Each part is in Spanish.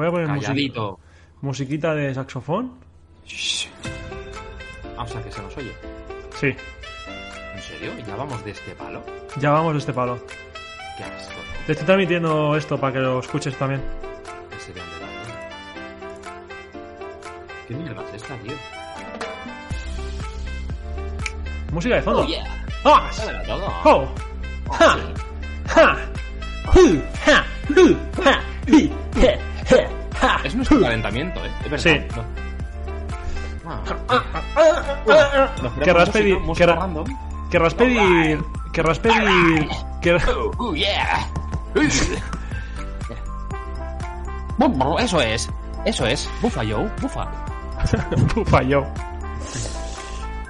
Voy a poner Calladito. musiquita de saxofón. Shh. Ah, o sea, que se nos oye. Sí, ¿En serio? ¿Ya vamos de este palo? ya vamos de este palo. Qué asco. Te estoy transmitiendo esto para que lo escuches también. Ese de. ¿Qué mierda es esta, tío? Música de fondo. Oh, yeah. ¡Ah! Todo. ¡Oh! ¡Ja! ¡Ja! ¡Ja! ¡Ja! ¡Je! ¡Ja! Es nuestro calentamiento, ¿eh? Es verdad. Sí. No. Ah, nos Querrás pedir- música- querrá-. Querrás pedir... Querrás pedir... Oh, yeah. Eso es. Eso es. Bufa, Joe. Bufa. Ufa, yo.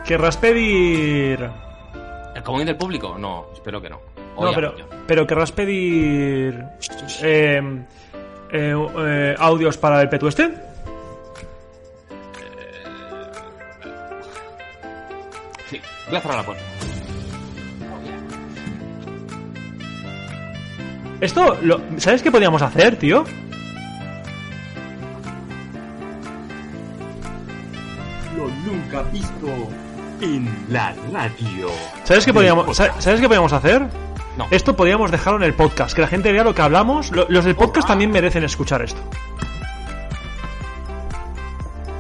Querrás pedir... ¿El común del público? No, espero que no. O No, ya, pero, pero querrás pedir... eh, eh, eh, audios para el Petu este. Sí, voy a cerrar la puerta. Esto, lo, ¿sabes qué podríamos hacer, tío? Lo nunca visto en la radio. ¿Sabes qué podríamos, sa- ¿sabes qué podríamos hacer? No. Esto podríamos dejarlo en el podcast, que la gente vea lo que hablamos. Lo- los del podcast también merecen escuchar esto.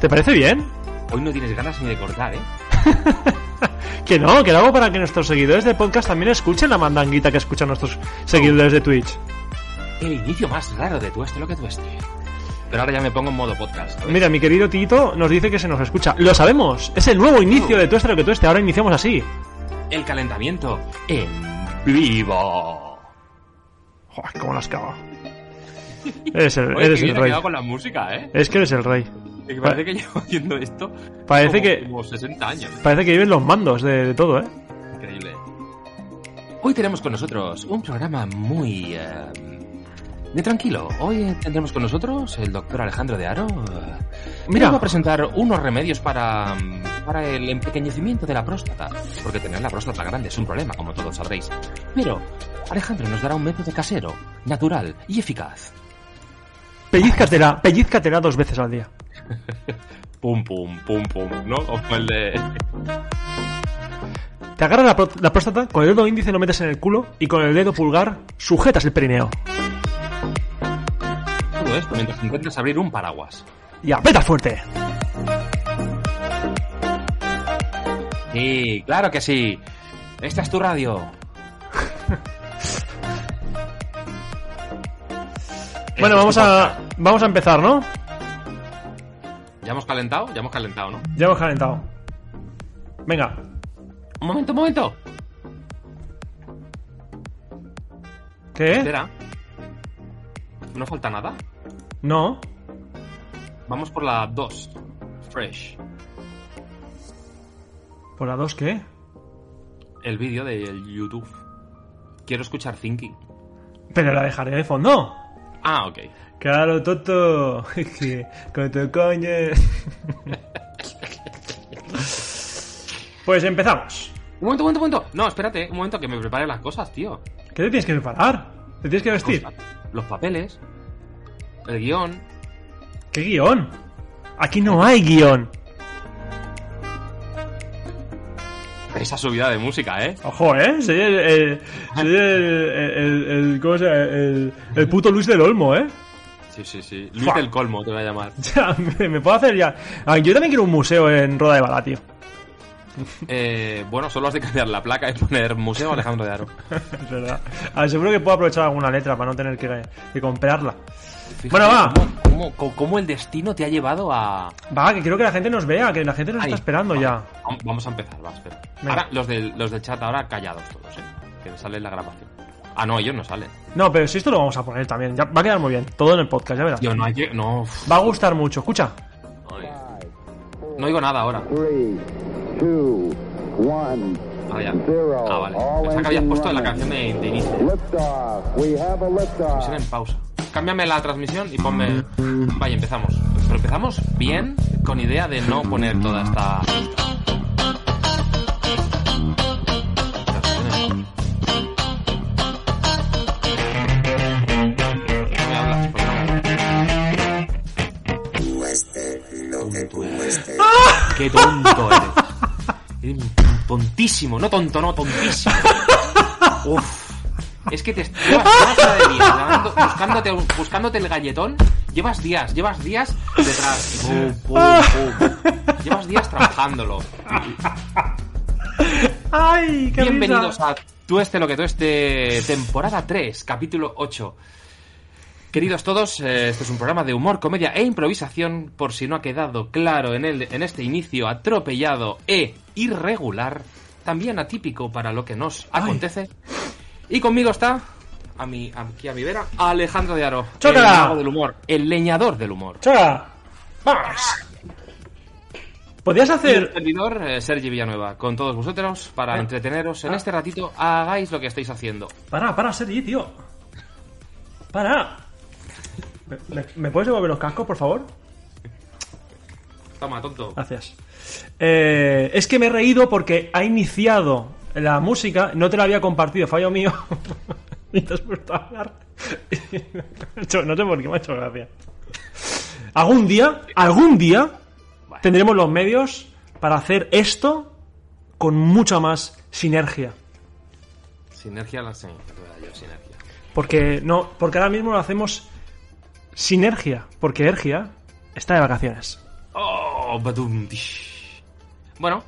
¿Te parece bien? Hoy no tienes ganas ni de cortar, ¿eh? Que no, que lo hago para que nuestros seguidores de podcast también escuchen la mandanguita que escuchan nuestros seguidores de Twitch. El inicio más raro de tu este lo que tu este. Pero ahora ya me pongo en modo podcast. Mira, mi querido Tito nos dice que se nos escucha. Lo sabemos, es el nuevo inicio de Tueste lo que Tueste. Ahora iniciamos así. El calentamiento en vivo. Joder, cómo las cago. Eres el, Oye, eres qué el rey. con la música, ¿eh? Es que eres el rey. Es que parece que llevo haciendo esto Parece como, que- como 60 años. Parece que viven los mandos de, de todo, ¿eh? Increíble. Hoy tenemos con nosotros un programa muy... eh, de tranquilo. Hoy tendremos con nosotros el doctor Alejandro de Aro. Mira. va a presentar unos remedios para, para el empequeñecimiento de la próstata. Porque tener la próstata grande es un problema, como todos sabréis. Pero Alejandro nos dará un método casero, natural y eficaz. Pellizcatela, pellizcatela dos veces al día. Pum, pum, pum, pum, ¿no? Como el de... Te agarras la, la próstata, con el dedo índice lo metes en el culo y con el dedo pulgar sujetas el perineo. Todo esto mientras intentas abrir un paraguas. Y aprieta fuerte. Sí, claro que sí. Esta es tu radio. Bueno, vamos a, vamos a empezar, ¿no? ¿Ya hemos calentado? Ya hemos calentado, ¿no? Ya hemos calentado. Venga. Un momento, un momento. ¿Qué? Espera. ¿No falta nada? No. Vamos por la 2. Fresh. ¿Por la 2 qué? El vídeo del YouTube. Quiero escuchar Thinking. Pero la dejaré de fondo. Ah, ok. Claro, Toto. Que Con tu coño. Pues empezamos. Un momento, un momento, un momento. No, espérate, un momento que me prepare las cosas, tío. ¿Qué te tienes que preparar? ¿Te tienes que vestir? Los, los papeles. El guion. ¿Qué guion? Aquí no hay guion. Esa subida de música, ¿eh? Ojo, ¿eh? Soy el... el- soy el, ¿Cómo se llama? El, el puto Luis del Olmo, ¿eh? Sí, sí, sí. Luis Fua. del Colmo te voy a llamar. Ya, me, me puedo hacer ya... Ah, yo también quiero un museo en Roda de Bala, tío. Eh, bueno, solo has de cambiar la placa y poner Museo Alejandro de Aro. Es verdad. A ver, seguro que puedo aprovechar alguna letra para no tener que, que comprarla. Fíjate Bueno, va. Cómo, cómo- cómo- cómo el destino te ha llevado a... Va, que quiero que la gente nos vea, que la gente nos Ahí, está esperando va. ya. Vam- Vamos a empezar, va, espera. Venga. Ahora, los del, los del chat ahora callados todos, ¿eh? Que sale la grabación. Ah, no, ellos no salen. No, pero si esto lo vamos a poner también. Ya, va a quedar muy bien. Todo en el podcast, ya verás. Tío, no hay que. No. Va a gustar mucho. Escucha. No oigo nada ahora. Three, two, one, Ah, ya. zero. Ah, vale. Pensaba que habías puesto la running. canción de, de inicio. Transmisión en pausa. Cámbiame la transmisión y ponme. Vaya, empezamos. Pero empezamos bien, con idea de no poner toda esta. No. Qué tonto eres. Tontísimo, no tonto, no, tontísimo. Uf. Es que te llevas una de días buscándote, buscándote el galletón. Llevas días, llevas días detrás. Pum, pum, pum. Llevas días trabajándolo. ¡Ay, qué Bienvenidos risa! a Tú este lo que tú este temporada 3, capítulo 8. Queridos todos, eh, este es un programa de humor, comedia e improvisación, por si no ha quedado claro en, el, en este inicio atropellado e irregular, también atípico para lo que nos acontece. Y conmigo está, a mi, aquí a mi vera, Alejandro de Aro, el ¡Chócala! mago del humor, el leñador del humor. ¡Choca! ¡Vamos! ¿Podrías el hacer... servidor, eh, Sergi Villanueva, con todos vosotros, para Ah. entreteneros en Ah. este ratito, hagáis lo que estáis haciendo. Para, para, Sergi, tío. Para. ¿Me, me- me puedes devolver los cascos, por favor? Toma, tonto. Gracias. Eh, es que me he reído porque ha iniciado la música, no te la había compartido, fallo mío. y te has puesto a hablar. No sé por qué me ha hecho gracia. Algún día, algún día, tendremos los medios para hacer esto con mucha más sinergia. Sinergia la yo, sinergia. Porque no, porque ahora mismo lo hacemos sinergia, porque Ergia está de vacaciones. Oh, badum. Bueno,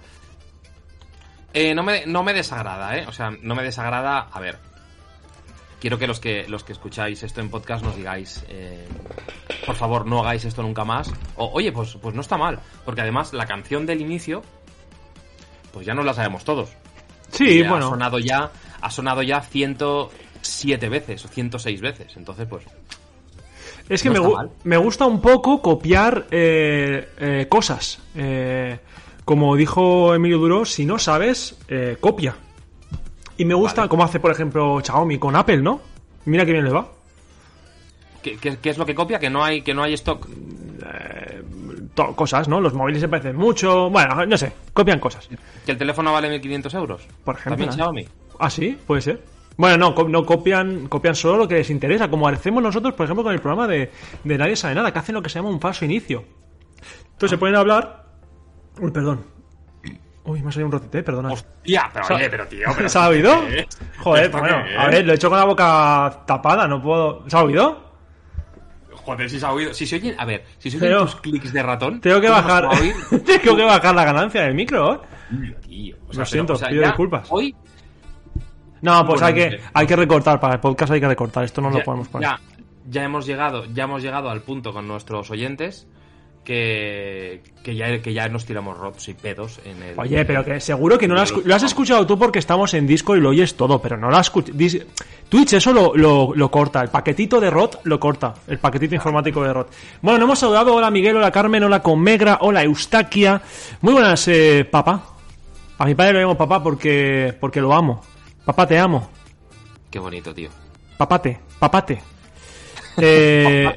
eh, no, me, no me desagrada, ¿eh? O sea, no me desagrada. A ver, quiero que los que los que escucháis esto en podcast nos digáis, eh, por favor, no hagáis esto nunca más. O, oye, pues, pues no está mal, porque además la canción del inicio, pues ya no la sabemos todos. Sí, Y Ha bueno. sonado ya, ha sonado ya 107 veces o 106 veces. Entonces, pues, Es que No me, está gu- mal. me gusta un poco copiar eh, eh, cosas. Eh, como dijo Emilio Duro, si no sabes, eh, copia. Y me gusta Vale. como hace, por ejemplo, Xiaomi con Apple, ¿no? Mira que bien le va. ¿qué, qué- qué es lo que copia? Que no hay, que no hay stock. To- cosas, ¿no? Los móviles se parecen mucho. Bueno, no sé, copian cosas. Que el teléfono vale 1500 euros. Por ejemplo, También ¿eh? Xiaomi. Ah, sí, puede ser. Bueno, no, co- no copian, copian solo lo que les interesa, como hacemos nosotros, por ejemplo, con el programa de, de Nadie sabe nada, que hacen lo que se llama un falso inicio. Entonces se pueden hablar. Uy, perdón. Uy, me ha salido un rotite, perdona. Hostia, pero oye, pero tío, pero ¿Se ha oído? Joder, ¿Esto bueno, a ver, lo he hecho con la boca tapada, no puedo. ¿Se ha oído? Joder, si se ha oído. Si se oyen, a ver, si se oyen tus clics de ratón. Tengo que ¿cómo no bajar. Tengo que bajar la ganancia del micro, ¿eh? Tío, o Lo siento, pido disculpas. Hoy No, pues hay que, hay que recortar, para el podcast hay que recortar, esto no lo podemos poner. ya, ya hemos llegado, ya hemos llegado al punto con nuestros oyentes que, que ya que ya nos tiramos rots y pedos en el. Oye, pero que seguro que no lo has, Pero- lo has escuchado tú porque estamos en Discord y lo oyes todo, pero no lo has escuchado. Twitch eso lo, lo- lo corta, el paquetito de ROT lo corta, el paquetito informático de ROT. Bueno, no hemos saludado, hola Miguel, hola Carmen, hola Comegra, hola Eustaquia. Muy buenas, eh, papá. A mi padre lo llamo papá porque, porque lo amo. Papá, te amo. Qué bonito, tío. Papate, papate. Eh,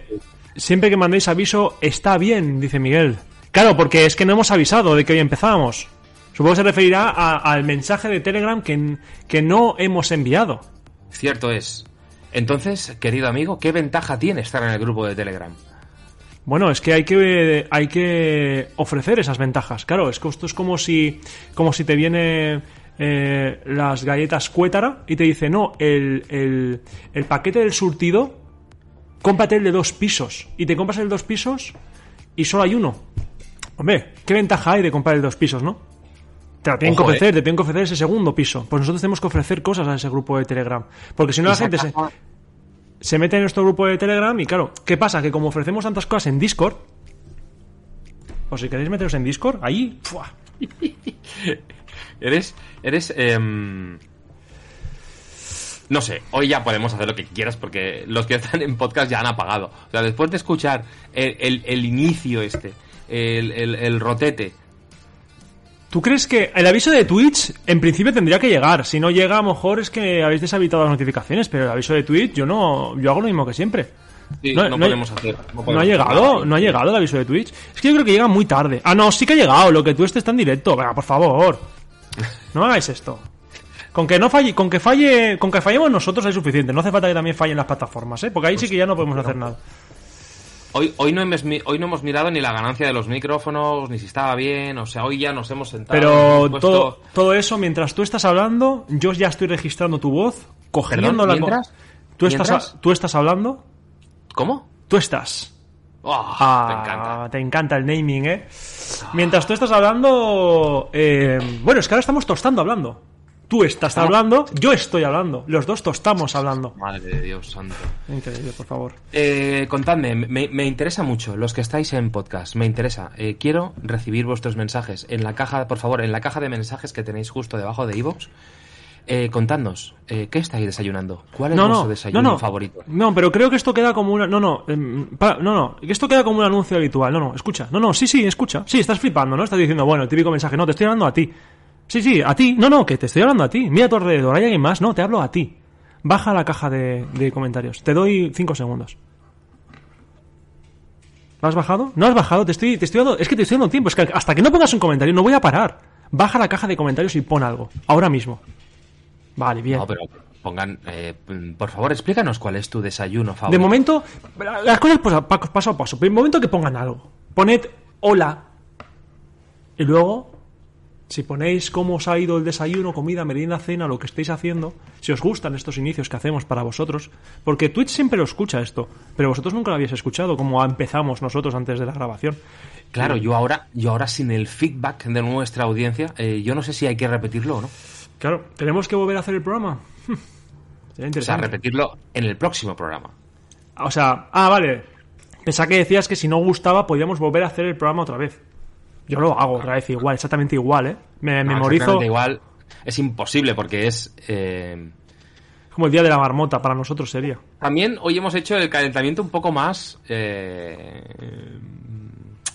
siempre que mandéis aviso, está bien, dice Miguel. Claro, porque es que no hemos avisado de que hoy empezábamos. Supongo que se referirá a- al mensaje de Telegram que, que no hemos enviado. Cierto es. Entonces, querido amigo, ¿qué ventaja tiene estar en el grupo de Telegram? Bueno, es que hay que hay que ofrecer esas ventajas. Claro, es que esto es como si como si te viene eh, las galletas Cuétara y te dice, no, el, el, el paquete del surtido, cómprate el de dos pisos. Y te compras el de dos pisos y solo hay uno. Hombre, ¿qué ventaja hay de comprar el de dos pisos, no? Te la tienen Ojo, que ofrecer, eh. te tienen que ofrecer ese segundo piso. Pues nosotros tenemos que ofrecer cosas a ese grupo de Telegram. Porque si no la gente se, se mete en nuestro grupo de Telegram y claro, ¿qué pasa? Que como ofrecemos tantas cosas en Discord, o si queréis meteros en Discord, ahí, ¡fua! Eres, eres, em, No sé, hoy ya podemos hacer lo que quieras porque los que están en podcast ya han apagado. O sea, después de escuchar el, el- el inicio este, el, el- rotete, ¿Tú crees que el aviso de Twitch en principio tendría que llegar? Si no llega, a lo mejor es que habéis deshabilitado las notificaciones, pero el aviso de Twitch yo no yo hago lo mismo que siempre. sí, No- no, no hay- podemos hacer. No podemos ha llegado, no ha llegado el aviso de Twitch. Es que yo creo que llega muy tarde. Ah, no, sí que ha llegado. Lo que tú estés en directo. Venga, por favor. No hagáis esto. Con que no falle, con que falle, con que fallemos nosotros es suficiente. No hace falta que también fallen las plataformas, ¿eh? Porque ahí sí que ya no podemos hacer nada. Hoy, hoy, no hemos, mi- hoy no hemos mirado ni la ganancia de los micrófonos, ni si estaba bien. O sea, hoy ya nos hemos sentado. Pero hemos puesto- todo, todo eso, mientras tú estás hablando, yo ya estoy registrando tu voz, cogiendo. ¿Tú estás, tú estás hablando, ¿Cómo? tú estás. Oh, Ah, me encanta. te encanta el naming, ¿eh? Mientras tú estás hablando... eh, bueno, es que ahora estamos tostando hablando. Tú estás Estamos- hablando, yo estoy hablando. Los dos tostamos hablando. Madre de Dios santo. Increíble, por favor. Eh, contadme, me, me interesa mucho, los que estáis en podcast, me interesa. Eh, quiero recibir vuestros mensajes en la caja, por favor, en la caja de mensajes que tenéis justo debajo de iVoox. Eh, contadnos, eh, ¿qué estáis desayunando? ¿Cuál es No, vuestro no, desayuno no, no. favorito? No, pero creo que esto queda como una... No, no, em, pa- no, no, que esto queda como un anuncio habitual. No, no, escucha. No, no, sí, sí, escucha. Sí, estás flipando, ¿no? Estás diciendo, bueno, el típico mensaje. No, te estoy hablando a ti. Sí, sí, a ti. No, no, que te estoy hablando a ti. Mira a tu alrededor, ¿hay alguien más? No, te hablo a ti. Baja la caja de, de comentarios. Te doy cinco segundos. ¿Lo has bajado? No has bajado, te estoy, te estoy dando... Es que te estoy dando tiempo. Es que hasta que no pongas un comentario no voy a parar. Baja la caja de comentarios y pon algo. Ahora mismo. Vale, bien. No, pero pongan, eh, por favor, explícanos cuál es tu desayuno De favorito. momento, las cosas pues, pa- paso a paso. De momento que pongan algo. Poned hola. Y luego, si ponéis cómo os ha ido el desayuno, comida, merienda, cena, lo que estéis haciendo, si os gustan estos inicios que hacemos para vosotros, porque Twitch siempre lo escucha esto, pero vosotros nunca lo habéis escuchado, como empezamos nosotros antes de la grabación. Claro, yo ahora, yo ahora sin el feedback de nuestra audiencia, eh, yo no sé si hay que repetirlo o no. Claro, ¿tenemos que volver a hacer el programa? Sería O sea, interesante. repetirlo en el próximo programa. O sea, ah, vale. Pensaba que decías que si no gustaba podíamos volver a hacer el programa otra vez. Yo lo hago otra vez igual, exactamente igual, ¿eh? Me No, memorizo exactamente igual es imposible porque es... eh, como el día de la marmota, para nosotros sería. También hoy hemos hecho el calentamiento un poco más... eh,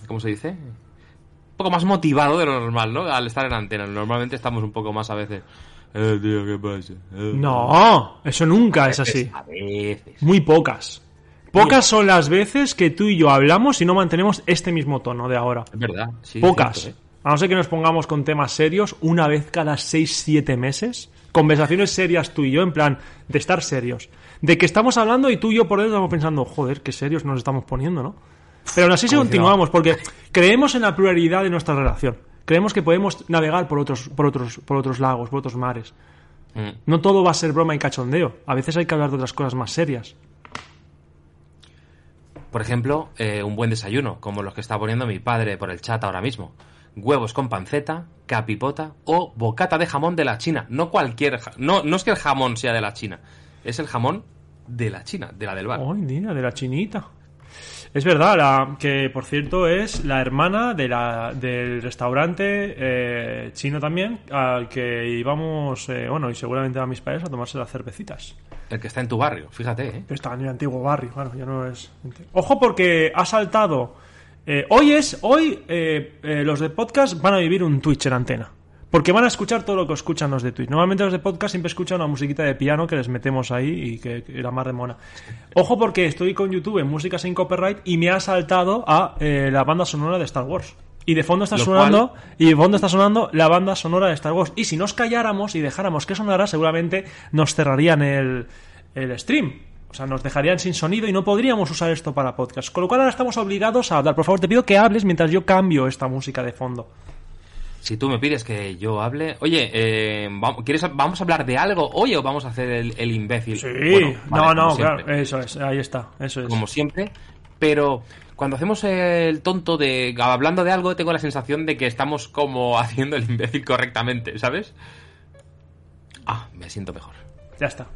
¿Cómo se dice? Un poco más motivado de lo normal, ¿no? Al estar en antena. Normalmente estamos un poco más a veces... Eh, tío, ¿qué pasa? Eh, No, eso nunca es así. A veces. Muy pocas. Pocas son las veces que tú y yo hablamos y no mantenemos este mismo tono de ahora. Es verdad. sí, es Pocas. cierto, ¿eh? A no ser que nos pongamos con temas serios una vez cada 6-7 meses. Conversaciones serias tú y yo, en plan, de estar serios. De que estamos hablando y tú y yo por dentro estamos pensando, joder, qué serios nos estamos poniendo, ¿no? Pero aún así no. continuamos, porque creemos en la pluralidad de nuestra relación. Creemos que podemos navegar por otros, por otros, por otros lagos, por otros mares. Mm. No todo va a ser broma y cachondeo. A veces hay que hablar de otras cosas más serias. Por ejemplo, eh, un buen desayuno, como los que está poniendo mi padre por el chat ahora mismo. Huevos con panceta, capipota o bocata de jamón de la China. No cualquier... No, no es que el jamón sea de la China, es el jamón de la China, de la del bar. Ay, mira, de la chinita. Es verdad, la, que por cierto es la hermana de la, del restaurante eh, chino también, al que íbamos, eh, bueno, y seguramente a mis padres a tomarse las cervecitas. El que está en tu barrio, fíjate, ¿eh? Que está en el antiguo barrio, bueno, ya no es. Ojo, porque ha saltado. eh, hoy es, hoy eh, eh, los de podcast van a vivir un Twitch en antena. Porque van a escuchar todo lo que escuchan los de Twitch. Normalmente los de podcast siempre escuchan una musiquita de piano que les metemos ahí y que, que era más de mona. Ojo porque estoy con YouTube en música sin copyright y me ha saltado a la banda sonora de Star Wars. Y de fondo está Lo sonando, y de fondo está sonando la banda sonora de Star Wars. Y si nos calláramos y dejáramos que sonara, seguramente nos cerrarían el, el stream. O sea, nos dejarían sin sonido y no podríamos usar esto para podcast. Con lo cual ahora estamos obligados a hablar. Por favor, te pido que hables mientras yo cambio esta música de fondo. Si tú me pides que yo hable... Oye, eh, vamos, ¿quieres, ¿vamos a hablar de algo hoy o vamos a hacer el, el imbécil? Sí, Bueno, vale, no, no, claro, eso es, ahí está, eso es. como siempre, pero cuando hacemos el tonto de hablando de algo, tengo la sensación de que estamos como haciendo el imbécil correctamente, ¿sabes? Ah, me siento mejor. Ya está.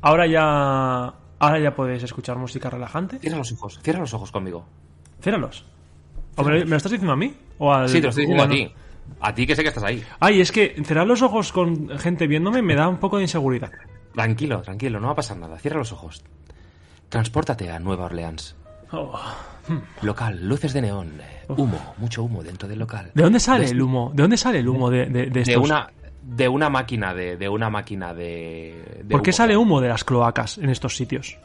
Ahora ya, ahora ya podéis escuchar música relajante. Cierra los ojos, cierra los ojos conmigo. Ciérralos. ¿O me, lo- me lo estás diciendo a mí? ¿O al- Sí, te lo estoy diciendo a al- ti. A ti que sé que estás ahí. Ay, es que cerrar los ojos con gente viéndome me da un poco de inseguridad. Tranquilo, tranquilo, no va a pasar nada. Cierra los ojos. Transpórtate a Nueva Orleans. Oh. Local, luces de neón, humo, mucho humo dentro del local. ¿De dónde sale el humo? ¿De dónde sale el humo de, de, de De estos? una, de una máquina de, de una máquina de. de ¿Por qué humo. sale humo de las cloacas en estos sitios?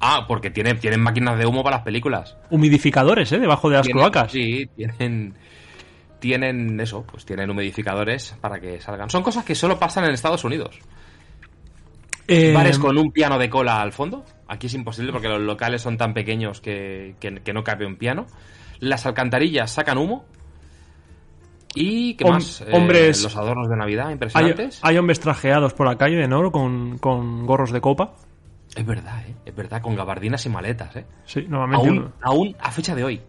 Ah, porque tienen, tienen máquinas de humo para las películas. Humidificadores, ¿eh? Debajo de las Tienen- cloacas. Sí, tienen. Tienen eso, pues tienen humidificadores para que salgan. Son cosas que solo pasan en Estados Unidos. Eh, Bares con un piano de cola al fondo. Aquí es imposible porque los locales son tan pequeños que, que- que no cabe un piano. Las alcantarillas sacan humo. Y qué Hom- más? Eh, hombres- los adornos de Navidad impresionantes. hay hombres trajeados por la calle de oro con, con gorros de copa. Es verdad, ¿eh? Es verdad, con gabardinas y maletas, ¿eh? Sí, normalmente. Aún, aún a fecha de hoy.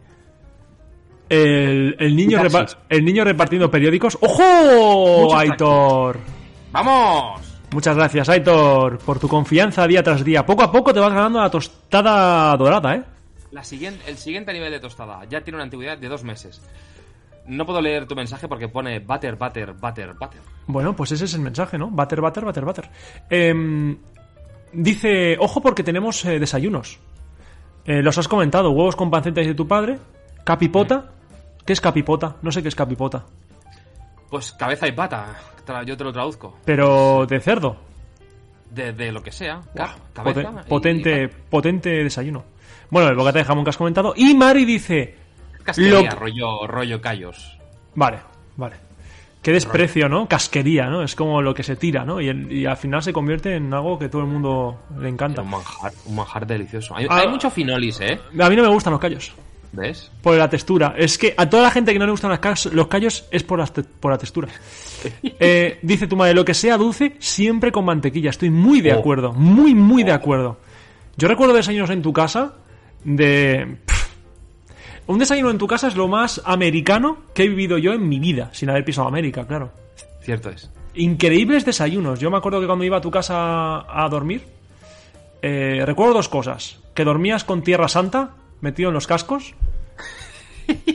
El, el niño el niño repartiendo periódicos. ¡Ojo! Muchos Aitor. ¡Vamos! Muchas gracias, Aitor, por tu confianza día tras día. Poco a poco te vas ganando la tostada dorada, ¿eh? La siguiente, el siguiente nivel de tostada ya tiene una antigüedad de dos meses. No puedo leer tu mensaje porque pone butter, butter, butter, butter. Bueno, pues ese es el mensaje, ¿no? Bater, bater, bater, bater. Em, dice, ojo porque tenemos eh, desayunos. Eh, los has comentado, huevos con pancetas de tu padre, capipota. ¿Qué es capipota? No sé qué es capipota. Pues cabeza y pata, yo te lo traduzco. Pero de cerdo. De, de lo que sea. Pote- cabeza y- potente, y potente desayuno. Bueno, el bocata de jamón que has comentado. Y Mari dice, Casquería, Lo- rollo, rollo callos. Vale, vale. Qué desprecio, ¿no? Casquería, ¿no? Es como lo que se tira, ¿no? Y, el- y al final se convierte en algo que todo el mundo le encanta. Un manjar, un manjar delicioso. Hay, Ah. hay mucho finolis, ¿eh? A mí no me gustan los callos. ¿Ves? Por la textura. Es que a toda la gente que no le gustan los callos es por, la textura. Eh, dice tu madre, lo que sea dulce, siempre con mantequilla. Estoy muy de Oh. acuerdo. Muy, muy de acuerdo. Yo recuerdo desayunos en tu casa de... pff, un desayuno en tu casa es lo más americano que he vivido yo en mi vida, sin haber pisado América, claro. Cierto es. Increíbles desayunos. Yo me acuerdo que cuando iba a tu casa a dormir, eh, recuerdo dos cosas. Que dormías con Tierra Santa metido en los cascos,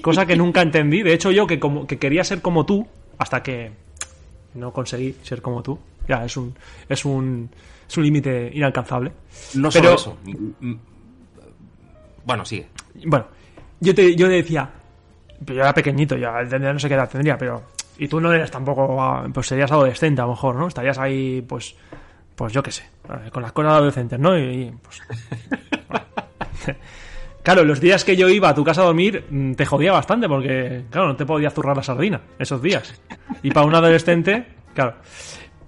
cosa que nunca entendí. De hecho, yo que, como, que quería ser como tú, hasta que no conseguí ser como tú. Ya, es un, es un, es un límite inalcanzable. No Pero- solo eso. Bueno, sigue. Bueno, yo te, yo te decía, yo era pequeñito, ya no sé qué edad tendría, pero. Y tú no eres tampoco. ah, Pues serías adolescente a lo mejor, ¿no? Estarías ahí, pues. Pues yo qué sé, eh, con las cosas adolescentes, ¿no? Y, y, pues. bueno. Claro, los días que yo iba a tu casa a dormir mm, te jodía bastante porque, claro, no te podía zurrar la sardina esos días. Y para un adolescente, claro.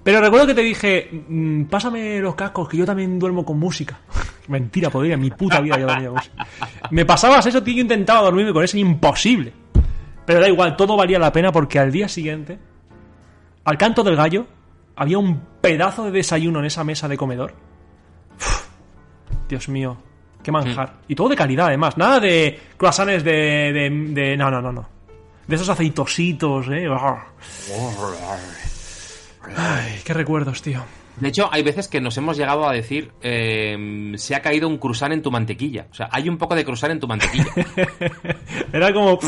Pero recuerdo que te dije, mm, pásame los cascos, que yo también duermo con música. Mentira, podría, mi puta vida yo dormía con música. Me pasabas eso, tío, yo intentaba dormirme con eso, imposible. Pero da igual, todo valía la pena porque al día siguiente, al canto del gallo, había un pedazo de desayuno en esa mesa de comedor. Dios mío, qué manjar. Y todo de calidad, además. Nada de croissants de, de, de- No, no, no, no. De esos aceitositos, ¿eh? Ay, qué recuerdos, tío. De hecho, hay veces que nos hemos llegado a decir, eh, se ha caído un cruzán en tu mantequilla. O sea, hay un poco de cruzán en tu mantequilla. Era como.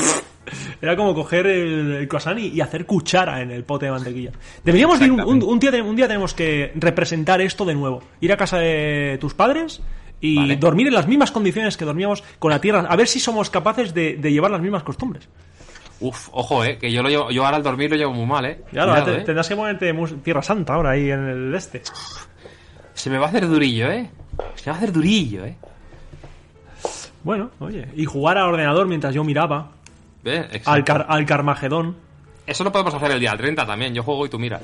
Era como coger el, el croissant y, y hacer cuchara en el pote de mantequilla. Deberíamos de ir un, un- un día, un día tenemos que representar esto de nuevo. Ir a casa de tus padres y Vale. dormir en las mismas condiciones que dormíamos con la tierra. A ver si somos capaces de, de llevar las mismas costumbres. Uf, ojo, eh, que yo lo llevo, yo ahora al dormir lo llevo muy mal, eh. Cuidado, te- eh. tendrás que ponerte tierra santa ahora ahí en el este. Se me va a hacer durillo, eh. Se me va a hacer durillo, eh. Bueno, oye. Y jugar al ordenador mientras yo miraba. Al, car al Carmagedón. Eso lo podemos hacer el día 30 también. Yo juego y tú miras.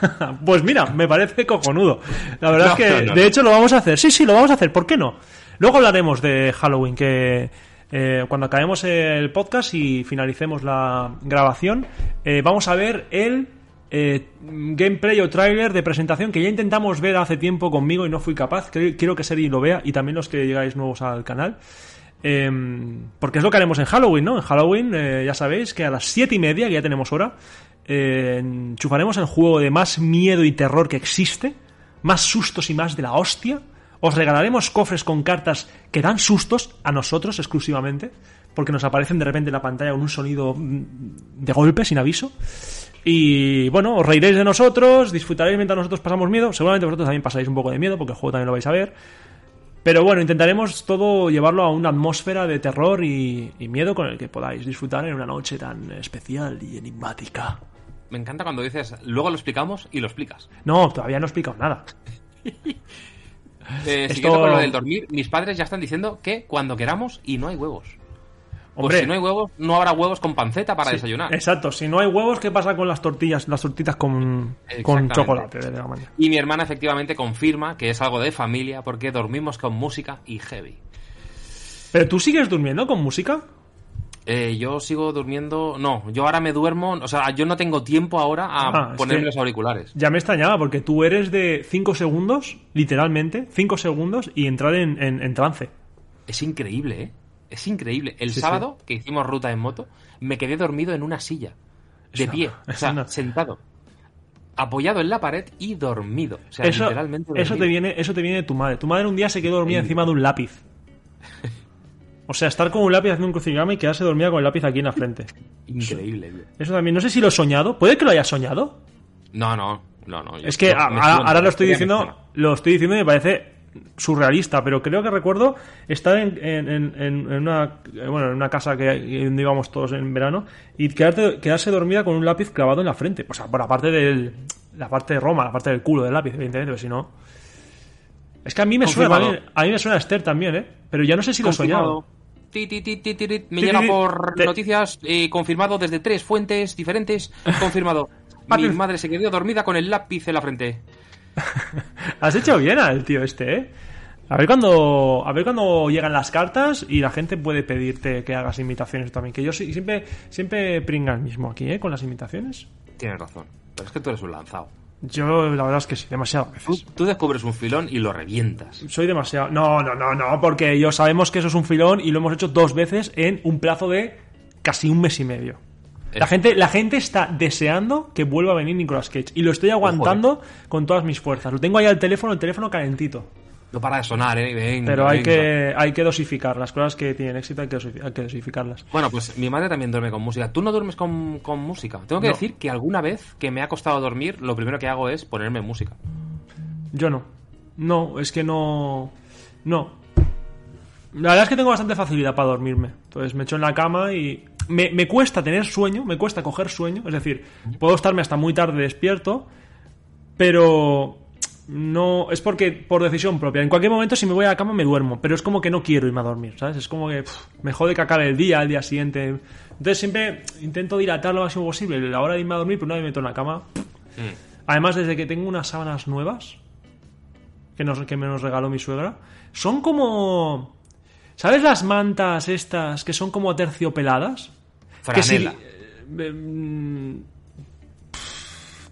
Pues mira, me parece cojonudo. La verdad No, es que, no, no. de hecho, lo vamos a hacer. Sí, sí, lo vamos a hacer. ¿Por qué no? Luego hablaremos de Halloween, que eh, cuando acabemos el podcast y finalicemos la grabación, eh, vamos a ver el eh, gameplay o tráiler de presentación que ya intentamos ver hace tiempo conmigo y no fui capaz. Quiero que Seri lo vea y también los que llegáis nuevos al canal. Em, porque es lo que haremos en Halloween, ¿no? En Halloween, eh, ya sabéis que a las siete y media, que ya tenemos hora, eh, enchufaremos el juego de más miedo y terror que existe, más sustos y más de la hostia. Os regalaremos cofres con cartas que dan sustos a nosotros exclusivamente, porque nos aparecen de repente en la pantalla con un sonido mm, de golpe, sin aviso. Y bueno, os reiréis de nosotros, disfrutaréis mientras nosotros pasamos miedo. Seguramente vosotros también pasáis un poco de miedo, porque el juego también lo vais a ver. Pero bueno, intentaremos todo llevarlo a una atmósfera de terror y, y miedo con el que podáis disfrutar en una noche tan especial y enigmática. Me encanta cuando dices, luego lo explicamos y lo explicas. No, todavía no he explicado nada. Eh, Esto- Siguiendo con lo del dormir, mis padres ya están diciendo que cuando queramos y no hay huevos. Hombre. Pues si no hay huevos, no habrá huevos con panceta para Sí, desayunar. Exacto, si no hay huevos, ¿qué pasa con las tortillas? Las tortitas con, con chocolate de la mañana. Y mi hermana efectivamente confirma que es algo de familia porque dormimos con música y heavy. ¿Pero tú sigues durmiendo con música? Eh, yo sigo durmiendo. No, yo ahora me duermo. O sea, yo no tengo tiempo ahora a Ah, ponerme los auriculares. Ya me extrañaba, porque tú eres de 5 segundos, literalmente, 5 segundos y entrar en, en- en trance. Es increíble, ¿eh? Es increíble. El Sí, sábado que hicimos ruta en moto, me quedé dormido en una silla. De pie. O sea, sentado. Apoyado en la pared y dormido. O sea, Eso, literalmente. eso, te dormido. viene, eso te viene de tu madre. Tu madre un día se quedó dormida encima de un lápiz. O sea, estar con un lápiz haciendo un crucigrama y quedarse dormida con el lápiz aquí en la frente. Increíble, tío. Eso también, no sé si lo he soñado. ¿Puede que lo haya soñado? No, no, no, no. Es que a- ahora, lo estoy diciendo, lo estoy diciendo y me parece surrealista, pero creo que recuerdo estar en, en- en- en una eh, bueno, en una casa que donde íbamos todos en verano y quedarte- quedarse dormida con un lápiz clavado en la frente. O sea, por la parte del la parte de Roma, la parte del culo del lápiz, evidentemente, pero si no. Es que a mí me suena también- a mí me suena Esther también, ¿eh? Pero ya no sé si lo he soñado. Ti. Me llega por noticias eh, confirmado desde tres fuentes diferentes. Confirmado. Mi madre se quedó dormida con el lápiz en la frente. Has hecho bien al tío este, ¿eh? A ver cuando a ver cuando llegan las cartas y la gente puede pedirte que hagas imitaciones también. Que yo siempre siempre pringa el mismo aquí, ¿eh? Con las imitaciones. Tienes razón. Pero es que tú eres un lanzado. Yo la verdad es que sí, demasiado Tú, tú descubres un filón y lo revientas. Soy demasiado... No, no, no, no, porque yo sabemos que eso es un filón y lo hemos hecho dos veces en un plazo de casi un mes y medio. La gente, la gente está deseando que vuelva a venir Nicolas Cage y lo estoy aguantando con todas mis fuerzas. Lo tengo ahí al teléfono, el teléfono calentito. No para de sonar, ¿eh? Venga, Pero hay venga. que, hay que dosificar. Las cosas que tienen éxito hay que, dosi- hay que dosificarlas. Bueno, pues mi madre también duerme con música. ¿Tú no duermes con, con música? Tengo que No. decir que alguna vez que me ha costado dormir, lo primero que hago es ponerme música. Yo no. No, es que no. No. La verdad es que tengo bastante facilidad para dormirme. Entonces me echo en la cama y. Me, me cuesta tener sueño, me cuesta coger sueño. Es decir, puedo estarme hasta muy tarde despierto, pero. No, es porque por decisión propia. En cualquier momento, si me voy a la cama, me duermo. Pero es como que no quiero irme a dormir, ¿sabes? Es como que pff, me jode cacar el día, al día siguiente. Entonces siempre intento dilatar lo máximo posible la hora de irme a dormir, pero una vez me meto en la cama. Además, desde que tengo unas sábanas nuevas, que, nos, que me nos regaló mi suegra, son como... ¿Sabes las mantas estas que son como terciopeladas? Que si- Franela. eh, mm,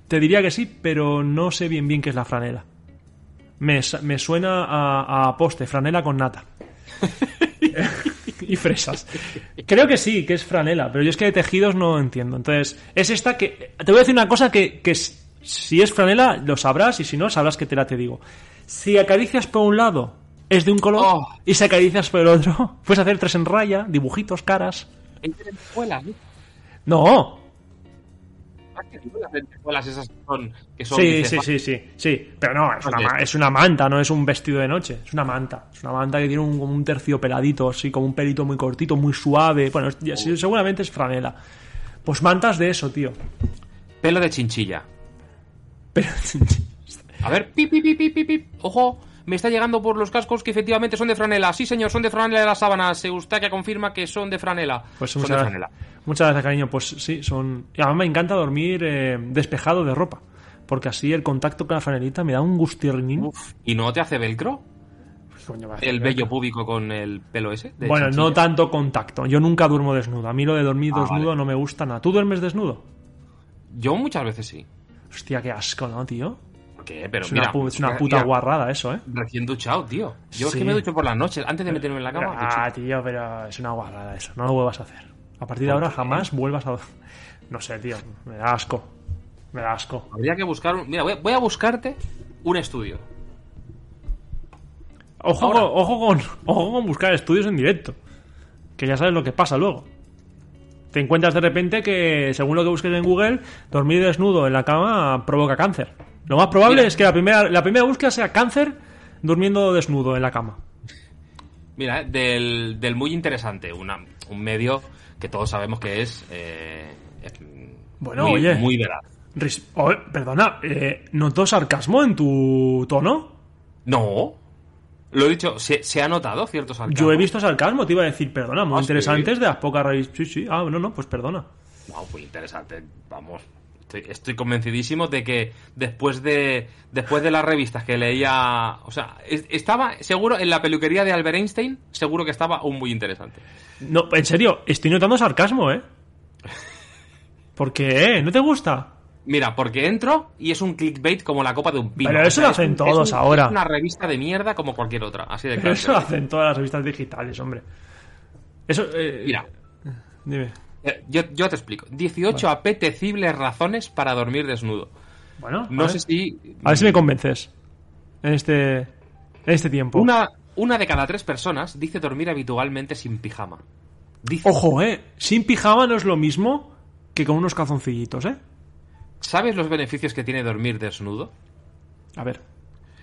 te diría que sí, pero no sé bien bien qué es la franela. Me, me suena a, a poste, franela con nata. y fresas. Creo que sí, que es franela, pero yo es que de tejidos no entiendo. Entonces, es esta que... Te voy a decir una cosa que, que si es franela lo sabrás y si no, sabrás que te la te digo. Si acaricias por un lado, es de un color Oh. y si acaricias por el otro, puedes hacer tres en raya, dibujitos, caras. En ¿no? No, Ah, tú las esas que son... Que son Sí, sí, "Va, sí, sí, sí. Pero no, es una, es una manta, no es un vestido de noche. Es una manta. Es una manta que tiene un, un terciopeladito, así, como un pelito muy cortito, muy suave. Bueno, es- sí, seguramente es franela. Pues mantas de eso, tío. Pelo de chinchilla. Pero A ver, pip, pip, pip, pip, pip. Ojo, me está llegando por los cascos que efectivamente son de franela. Sí, señor, son de franela de las sábanas. Eustaquia confirma que son de franela. Pues son muchas de franela. Muchas gracias, cariño. Pues sí, son. Y además me encanta dormir eh, despejado de ropa. Porque así el contacto con la franelita me da un gustirrinín. ¿Y no te hace velcro? Hacer El vello que- púbico con el pelo ese. de Bueno, no tanto contacto. Yo nunca duermo desnudo. A mí lo de dormir Ah, desnudo vale. no me gusta nada. ¿Tú duermes desnudo? Yo muchas veces sí. Hostia, qué asco, ¿no, tío? ¿Por qué? Pero Es mira, una, es una puta mira, guarrada eso, ¿eh? Recién duchado, tío. Yo es que me ducho por las noches. Antes de meterme en la cama, Ah, tío, pero es una guarrada eso. No lo vuelvas a hacer. A partir de ahora jamás vuelvas a... No sé, tío. Me da asco. Me da asco. Habría que buscar... un- Mira, voy a, buscarte un estudio. Ojo con, ojo, con, ojo con buscar estudios en directo. Que ya sabes lo que pasa luego. Te encuentras de repente que, según lo que busques en Google, dormir desnudo en la cama provoca cáncer. Lo más probable Mira. es que la primera, la primera búsqueda sea cáncer durmiendo desnudo en la cama. Mira, eh, del, del muy interesante, una- un medio que todos sabemos que es, eh, es Bueno, muy, oye. muy veraz. Ris- oh, perdona, eh, ¿noto sarcasmo en tu tono? No, lo he dicho, se, se ha notado cierto sarcasmo. Yo he visto sarcasmo, te iba a decir, perdona, muy Ah, interesante, ¿sí? es de las pocas revistas. Sí, sí, ah, no, no, pues perdona. No, muy interesante, vamos. Estoy, estoy convencidísimo de que después de después de las revistas que leía, o sea, es- estaba seguro en la peluquería de Albert Einstein, seguro que estaba un muy interesante. No, en serio, estoy notando sarcasmo, ¿eh? ¿Por qué? ¿No te gusta? Mira, porque entro y es un clickbait como la copa de un pino. Pero eso O sea, lo es hacen un- todos es un- ahora. Es una revista de mierda como cualquier otra, así de Pero claro. eso lo hacen todas las revistas digitales, hombre. Eso, eh, Mira, Dime. eh, yo, yo te explico. 18 apetecibles razones para dormir desnudo. Bueno, No a sé ver. si... A ver si me convences. En este, en este tiempo. Una, una de cada tres personas dice dormir habitualmente sin pijama. Dice, Ojo, ¿eh? Sin pijama no es lo mismo que con unos calzoncillitos, ¿eh? ¿Sabes los beneficios que tiene dormir desnudo? A ver.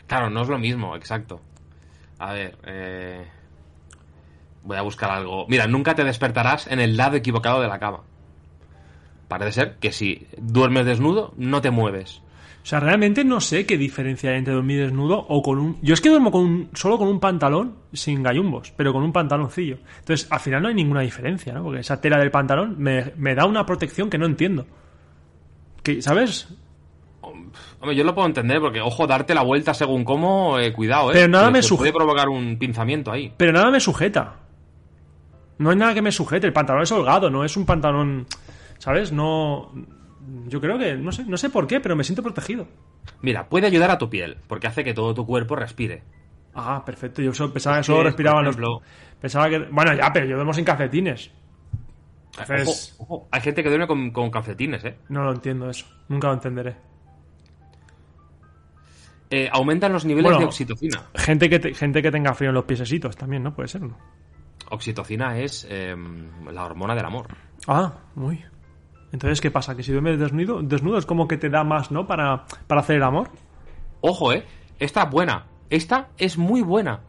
Claro, no es lo mismo, exacto. A ver, eh... voy a buscar algo. Mira, nunca te despertarás en el lado equivocado de la cama. Parece ser que si duermes desnudo, no te mueves. O sea, realmente no sé qué diferencia hay entre dormir desnudo o con un... Yo es que duermo con un- solo con un pantalón sin gallumbos, pero con un pantaloncillo. Entonces, al final no hay ninguna diferencia, ¿no? Porque esa tela del pantalón me, me da una protección que no entiendo. Que, ¿Sabes? Hombre, yo lo puedo entender porque, ojo, darte la vuelta según cómo, eh, cuidado, ¿eh? Pero nada Que me te suje- puede provocar un pinzamiento ahí. Pero nada me sujeta. No hay nada que me sujete. El pantalón es holgado, no es un pantalón... ¿Sabes? No... Yo creo que... No sé, no sé por qué, pero me siento protegido. Mira, puede ayudar a tu piel porque hace que todo tu cuerpo respire. Ah, perfecto. Yo pensaba que solo respiraban los... Pensaba que... Bueno, ya, pero yo duermo sin calcetines. Entonces- Ojo, ojo, hay gente que duerme con, con calcetines, ¿eh? No lo entiendo eso. Nunca lo entenderé. Eh, Aumentan los niveles Bueno. de oxitocina. Gente que, te- gente que tenga frío en los piecesitos también, ¿no? Puede ser, ¿no? Oxitocina es eh, la hormona del amor. Ah, muy. Entonces, ¿qué pasa? Que si duermes desnudo, desnudo es como que te da más, ¿no? Para, para hacer el amor. Ojo, ¿eh? Esta es buena. Esta es muy buena.